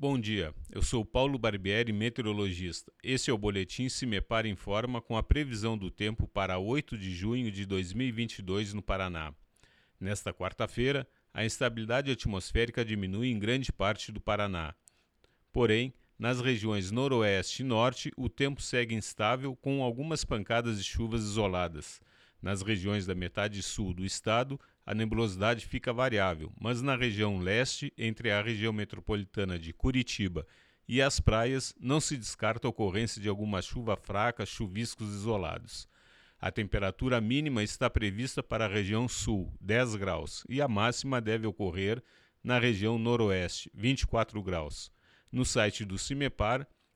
Bom dia, eu sou Paulo Barbieri, meteorologista. Este é o Boletim Cimepar Informa com a previsão do tempo para 8 de junho de 2022 no Paraná. Nesta quarta-feira, a instabilidade atmosférica diminui em grande parte do Paraná. Porém, nas regiões noroeste e norte, o tempo segue instável com algumas pancadas de chuvas isoladas. Nas regiões da metade sul do estado, a nebulosidade fica variável, mas na região leste, entre a região metropolitana de Curitiba e as praias, não se descarta a ocorrência de alguma chuva fraca, chuviscos isolados. A temperatura mínima está prevista para a região sul, 10 graus, e a máxima deve ocorrer na região noroeste, 24 graus. No site do CIMEPAR,